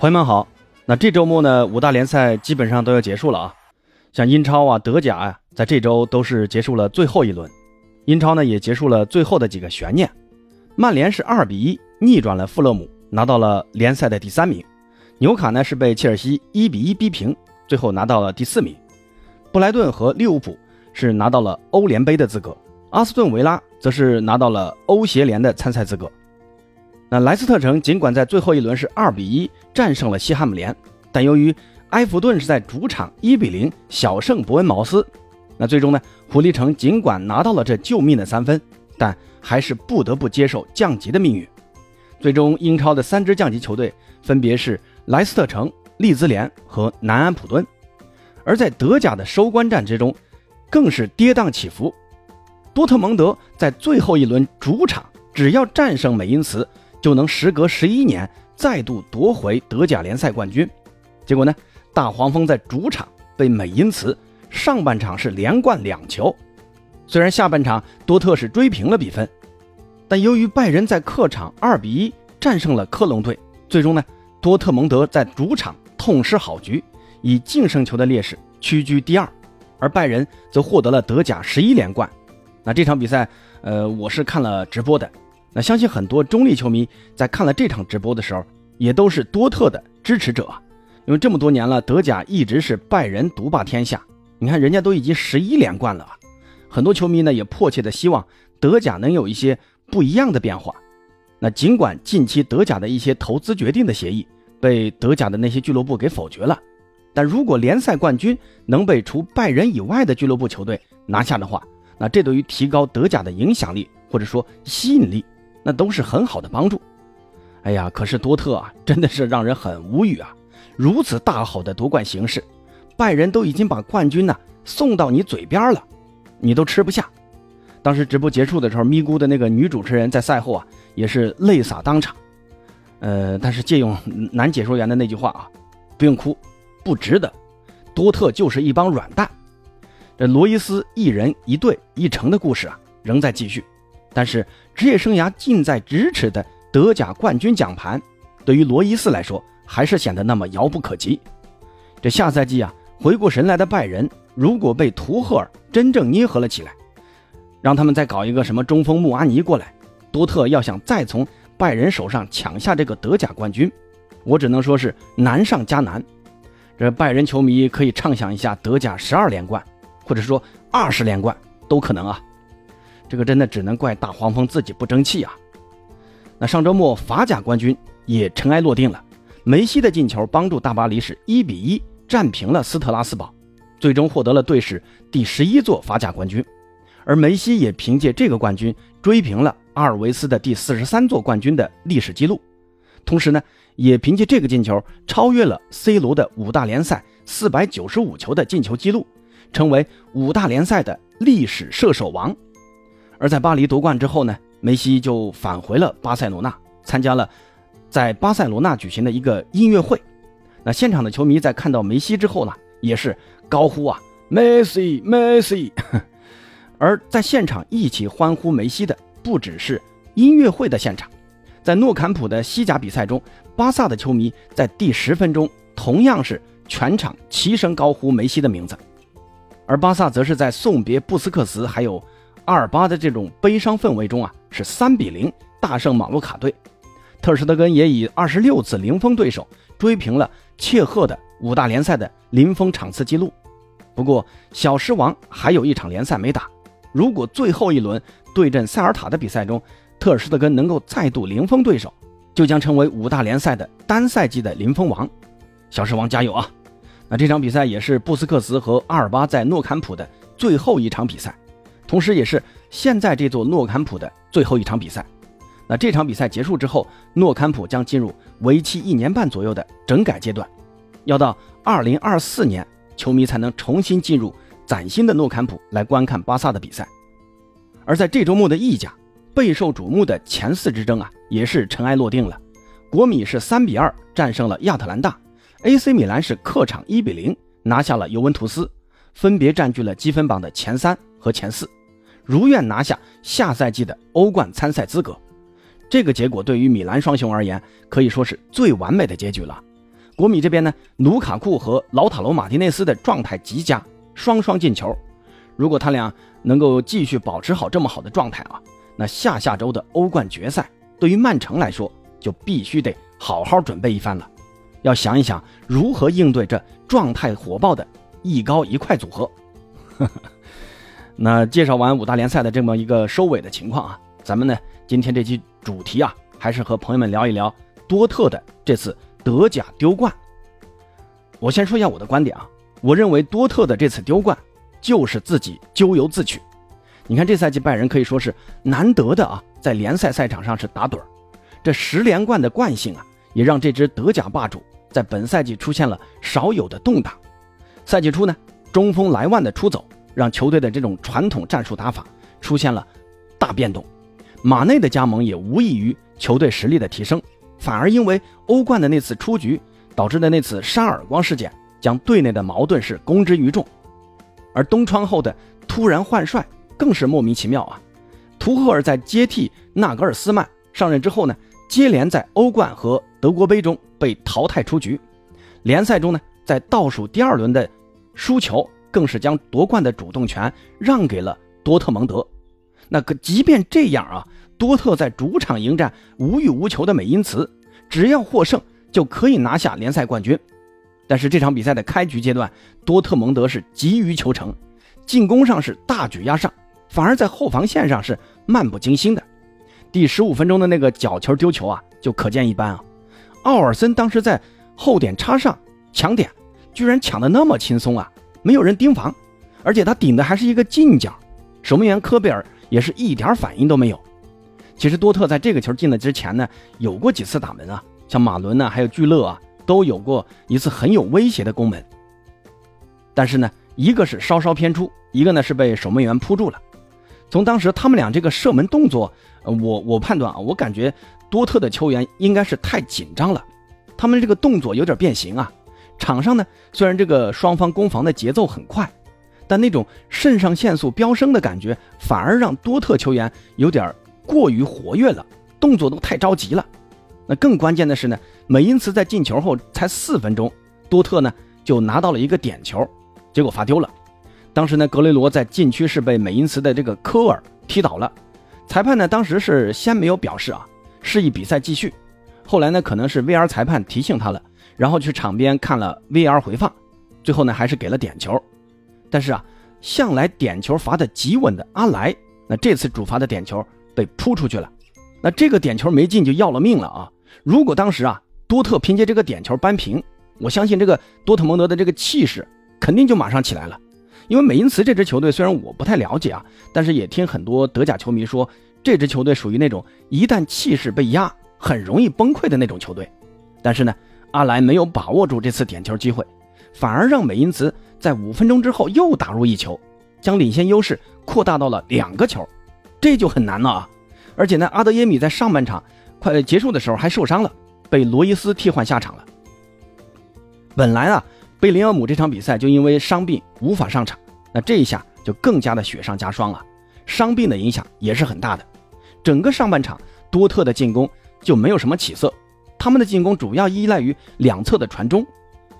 朋友们好，那这周末呢，五大联赛基本上都要结束了啊。像英超啊、德甲啊，在这周都是结束了最后一轮。英超呢，也结束了最后的几个悬念。曼联是二比一逆转了富勒姆，拿到了联赛的第三名。纽卡呢是被切尔西一比一逼平，最后拿到了第四名。布莱顿和利物浦是拿到了欧联杯的资格，阿斯顿维拉则是拿到了欧协联的参赛资格。那莱斯特城尽管在最后一轮是二比一战胜了西汉姆联，但由于埃弗顿是在主场一比零小胜伯恩茅斯，那最终呢，狐狸城尽管拿到了这救命的三分，但还是不得不接受降级的命运。最终，英超的三支降级球队分别是莱斯特城、利兹联和南安普敦。而在德甲的收官战之中，更是跌宕起伏。多特蒙德在最后一轮主场，只要战胜美因茨。就能时隔十一年再度夺回德甲联赛冠军。结果呢，大黄蜂在主场被美因茨上半场是连灌两球。虽然下半场多特是追平了比分，但由于拜仁在客场二比一战胜了科隆队，最终呢，多特蒙德在主场痛失好局，以净胜球的劣势屈居第二，而拜仁则获得了德甲十一连冠。那这场比赛，呃，我是看了直播的。那相信很多中立球迷在看了这场直播的时候，也都是多特的支持者，因为这么多年了，德甲一直是拜仁独霸天下。你看人家都已经十一连冠了，很多球迷呢也迫切的希望德甲能有一些不一样的变化。那尽管近期德甲的一些投资决定的协议被德甲的那些俱乐部给否决了，但如果联赛冠军能被除拜仁以外的俱乐部球队拿下的话，那这对于提高德甲的影响力或者说吸引力。那都是很好的帮助。哎呀，可是多特啊，真的是让人很无语啊！如此大好的夺冠形势，拜仁都已经把冠军呢送到你嘴边了，你都吃不下。当时直播结束的时候，咪咕的那个女主持人在赛后啊，也是泪洒当场。呃，但是借用男解说员的那句话啊，不用哭，不值得。多特就是一帮软蛋。这罗伊斯一人一队一城的故事啊，仍在继续。但是职业生涯近在咫尺的德甲冠军奖盘，对于罗伊斯来说还是显得那么遥不可及。这下赛季啊，回过神来的拜仁如果被图赫尔真正捏合了起来，让他们再搞一个什么中锋穆阿尼过来，多特要想再从拜仁手上抢下这个德甲冠军，我只能说是难上加难。这拜仁球迷可以畅想一下德甲十二连冠，或者说二十连冠都可能啊。这个真的只能怪大黄蜂自己不争气啊！那上周末法甲冠军也尘埃落定了，梅西的进球帮助大巴黎是一比一战平了斯特拉斯堡，最终获得了队史第十一座法甲冠军。而梅西也凭借这个冠军追平了阿尔维斯的第四十三座冠军的历史记录，同时呢，也凭借这个进球超越了 C 罗的五大联赛四百九十五球的进球记录，成为五大联赛的历史射手王。而在巴黎夺冠之后呢，梅西就返回了巴塞罗那，参加了在巴塞罗那举行的一个音乐会。那现场的球迷在看到梅西之后呢，也是高呼啊，梅西，梅西。而在现场一起欢呼梅西的不只是音乐会的现场，在诺坎普的西甲比赛中，巴萨的球迷在第十分钟同样是全场齐声高呼梅西的名字，而巴萨则是在送别布斯克茨还有。阿尔巴的这种悲伤氛围中啊，是三比零大胜马洛卡队，特尔施特根也以二十六次零封对手追平了切赫的五大联赛的零封场次记录。不过小狮王还有一场联赛没打，如果最后一轮对阵塞尔塔的比赛中，特尔施特根能够再度零封对手，就将成为五大联赛的单赛季的零封王。小狮王加油啊！那这场比赛也是布斯克茨和阿尔巴在诺坎普的最后一场比赛。同时，也是现在这座诺坎普的最后一场比赛。那这场比赛结束之后，诺坎普将进入为期一年半左右的整改阶段，要到二零二四年，球迷才能重新进入崭新的诺坎普来观看巴萨的比赛。而在这周末的意甲，备受瞩目的前四之争啊，也是尘埃落定了。国米是三比二战胜了亚特兰大，AC 米兰是客场一比零拿下了尤文图斯，分别占据了积分榜的前三和前四。如愿拿下下赛季的欧冠参赛资格，这个结果对于米兰双雄而言可以说是最完美的结局了。国米这边呢，卢卡库和劳塔罗马蒂内斯的状态极佳，双双进球。如果他俩能够继续保持好这么好的状态啊，那下下周的欧冠决赛对于曼城来说就必须得好好准备一番了，要想一想如何应对这状态火爆的一高一快组合。呵呵那介绍完五大联赛的这么一个收尾的情况啊，咱们呢今天这期主题啊，还是和朋友们聊一聊多特的这次。德甲丢冠，我先说一下我的观点啊。我认为多特的这次丢冠就是自己咎由自取。你看这赛季拜仁可以说是难得的啊，在联赛赛场上是打盹儿。这十连冠的惯性啊，也让这支德甲霸主在本赛季出现了少有的动荡。赛季初呢，中锋莱万的出走让球队的这种传统战术打法出现了大变动。马内的加盟也无异于球队实力的提升。反而因为欧冠的那次出局导致的那次扇耳光事件，将队内的矛盾是公之于众。而东窗后的突然换帅更是莫名其妙啊！图赫尔在接替纳格尔斯曼上任之后呢，接连在欧冠和德国杯中被淘汰出局。联赛中呢，在倒数第二轮的输球，更是将夺冠的主动权让给了多特蒙德。那可即便这样啊。多特在主场迎战无欲无求的美因茨，只要获胜就可以拿下联赛冠军。但是这场比赛的开局阶段，多特蒙德是急于求成，进攻上是大举压上，反而在后防线上是漫不经心的。第十五分钟的那个角球丢球啊，就可见一斑啊！奥尔森当时在后点插上抢点，居然抢得那么轻松啊，没有人盯防，而且他顶的还是一个近角，守门员科贝尔也是一点反应都没有。其实多特在这个球进了之前呢，有过几次打门啊，像马伦呢，还有聚勒啊，都有过一次很有威胁的攻门。但是呢，一个是稍稍偏出，一个呢是被守门员扑住了。从当时他们俩这个射门动作，我我判断啊，我感觉多特的球员应该是太紧张了，他们这个动作有点变形啊。场上呢，虽然这个双方攻防的节奏很快，但那种肾上腺素飙升的感觉，反而让多特球员有点。过于活跃了，动作都太着急了。那更关键的是呢，美因茨在进球后才四分钟，多特呢就拿到了一个点球，结果罚丢了。当时呢，格雷罗在禁区是被美因茨的这个科尔踢倒了。裁判呢当时是先没有表示啊，示意比赛继续。后来呢，可能是 VR 裁判提醒他了，然后去场边看了 VR 回放，最后呢还是给了点球。但是啊，向来点球罚的极稳的阿莱，那这次主罚的点球。被扑出去了，那这个点球没进就要了命了啊！如果当时啊多特凭借这个点球扳平，我相信这个多特蒙德的这个气势肯定就马上起来了。因为美因茨这支球队虽然我不太了解啊，但是也听很多德甲球迷说，这支球队属于那种一旦气势被压，很容易崩溃的那种球队。但是呢，阿莱没有把握住这次点球机会，反而让美因茨在五分钟之后又打入一球，将领先优势扩大到了两个球。这就很难了啊！而且呢，阿德耶米在上半场快结束的时候还受伤了，被罗伊斯替换下场了。本来啊，贝林厄姆这场比赛就因为伤病无法上场，那这一下就更加的雪上加霜了。伤病的影响也是很大的，整个上半场多特的进攻就没有什么起色，他们的进攻主要依赖于两侧的传中，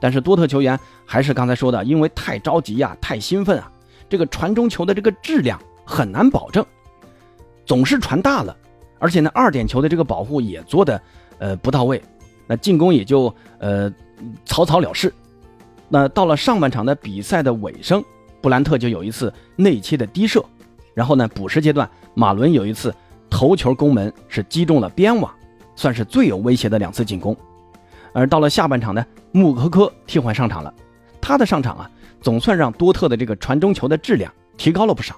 但是多特球员还是刚才说的，因为太着急呀，太兴奋啊，这个传中球的这个质量很难保证。总是传大了，而且呢，二点球的这个保护也做的，呃，不到位，那进攻也就呃草草了事。那到了上半场的比赛的尾声，布兰特就有一次内切的低射，然后呢，补时阶段马伦有一次头球攻门是击中了边网，算是最有威胁的两次进攻。而到了下半场呢，穆科科替换上场了，他的上场啊，总算让多特的这个传中球的质量提高了不少。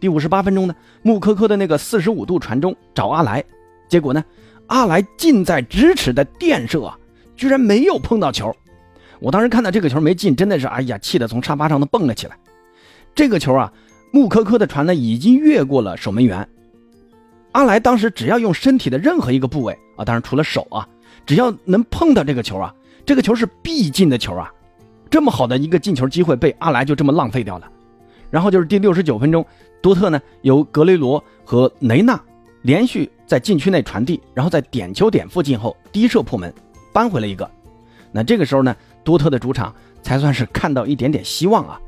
第五十八分钟呢，穆科科的那个四十五度传中找阿莱，结果呢，阿莱近在咫尺的垫射啊，居然没有碰到球。我当时看到这个球没进，真的是哎呀，气得从沙发上都蹦了起来。这个球啊，穆科科的传呢已经越过了守门员，阿莱当时只要用身体的任何一个部位啊，当然除了手啊，只要能碰到这个球啊，这个球是必进的球啊。这么好的一个进球机会被阿莱就这么浪费掉了。然后就是第六十九分钟。多特呢，由格雷罗和雷纳连续在禁区内传递，然后在点球点附近后低射破门，扳回了一个。那这个时候呢，多特的主场才算是看到一点点希望啊，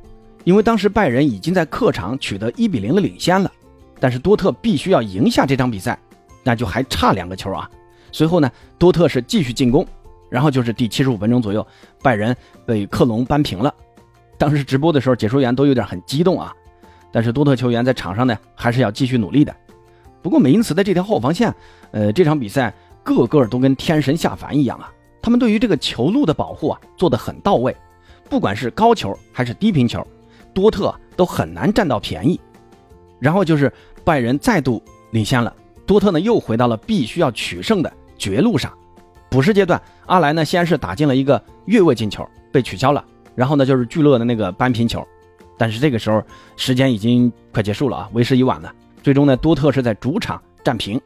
因为当时拜仁已经在客场取得一比零的领先了，但是多特必须要赢下这场比赛，那就还差两个球啊。随后呢，多特是继续进攻，然后就是第七十五分钟左右，拜仁被克隆扳平了。当时直播的时候，解说员都有点很激动啊。但是多特球员在场上呢，还是要继续努力的。不过美因茨的这条后防线，呃，这场比赛个个都跟天神下凡一样啊！他们对于这个球路的保护啊，做得很到位。不管是高球还是低平球，多特都很难占到便宜。然后就是拜仁再度领先了，多特呢又回到了必须要取胜的绝路上。补时阶段，阿莱呢先是打进了一个越位进球，被取消了。然后呢就是聚勒的那个扳平球。但是这个时候时间已经快结束了啊，为时已晚了。最终呢，多特是在主场战平，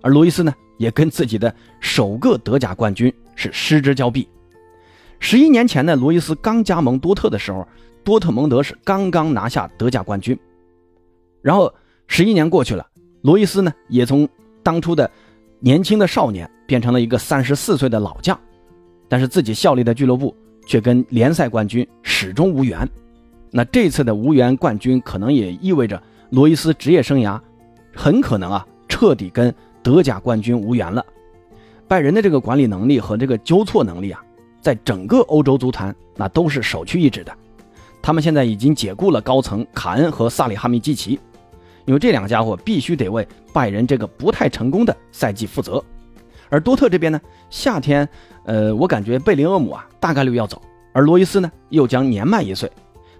而罗伊斯呢也跟自己的首个德甲冠军是失之交臂。十一年前呢，罗伊斯刚加盟多特的时候，多特蒙德是刚刚拿下德甲冠军。然后十一年过去了，罗伊斯呢也从当初的年轻的少年变成了一个三十四岁的老将，但是自己效力的俱乐部却跟联赛冠军始终无缘。那这次的无缘冠军，可能也意味着罗伊斯职业生涯很可能啊彻底跟德甲冠军无缘了。拜仁的这个管理能力和这个纠错能力啊，在整个欧洲足坛那都是首屈一指的。他们现在已经解雇了高层卡恩和萨里哈米基奇，因为这两个家伙必须得为拜仁这个不太成功的赛季负责。而多特这边呢，夏天，呃，我感觉贝林厄姆啊大概率要走，而罗伊斯呢又将年迈一岁。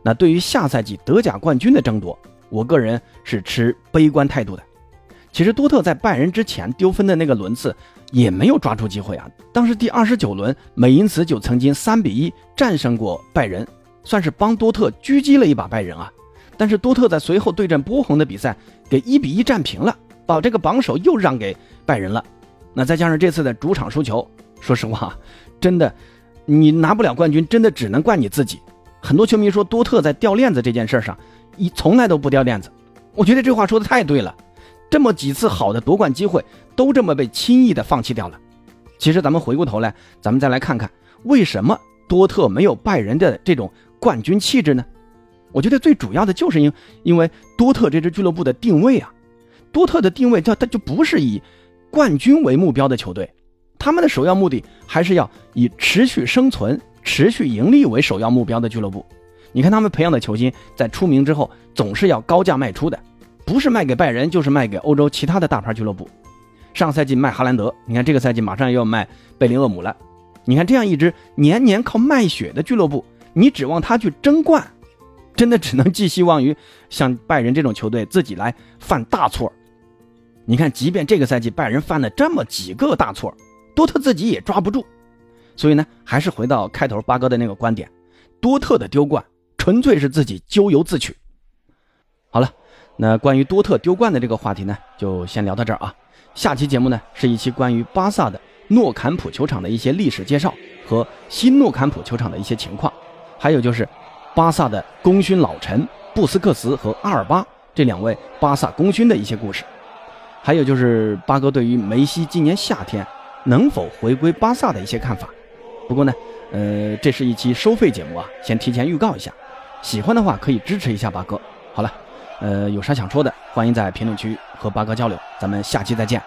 那对于下赛季德甲冠军的争夺，我个人是持悲观态度的。其实多特在拜仁之前丢分的那个轮次也没有抓住机会啊。当时第二十九轮，美因茨就曾经三比一战胜过拜仁，算是帮多特狙击了一把拜仁啊。但是多特在随后对阵波鸿的比赛给一比一战平了，把这个榜首又让给拜仁了。那再加上这次的主场输球，说实话，真的，你拿不了冠军，真的只能怪你自己。很多球迷说多特在掉链子这件事上，一从来都不掉链子。我觉得这话说的太对了，这么几次好的夺冠机会都这么被轻易的放弃掉了。其实咱们回过头来，咱们再来看看为什么多特没有拜仁的这种冠军气质呢？我觉得最主要的就是因因为多特这支俱乐部的定位啊，多特的定位它它就不是以冠军为目标的球队，他们的首要目的还是要以持续生存。持续盈利为首要目标的俱乐部，你看他们培养的球星在出名之后总是要高价卖出的，不是卖给拜仁就是卖给欧洲其他的大牌俱乐部。上赛季卖哈兰德，你看这个赛季马上又要卖贝林厄姆了。你看这样一支年年靠卖血的俱乐部，你指望他去争冠，真的只能寄希望于像拜仁这种球队自己来犯大错。你看，即便这个赛季拜仁犯了这么几个大错，多特自己也抓不住。所以呢，还是回到开头八哥的那个观点，多特的丢冠纯粹是自己咎由自取。好了，那关于多特丢冠的这个话题呢，就先聊到这儿啊。下期节目呢，是一期关于巴萨的诺坎普球场的一些历史介绍和新诺坎普球场的一些情况，还有就是巴萨的功勋老臣布斯克茨和阿尔巴这两位巴萨功勋的一些故事，还有就是八哥对于梅西今年夏天能否回归巴萨的一些看法。不过呢，呃，这是一期收费节目啊，先提前预告一下，喜欢的话可以支持一下八哥。好了，呃，有啥想说的，欢迎在评论区和八哥交流，咱们下期再见。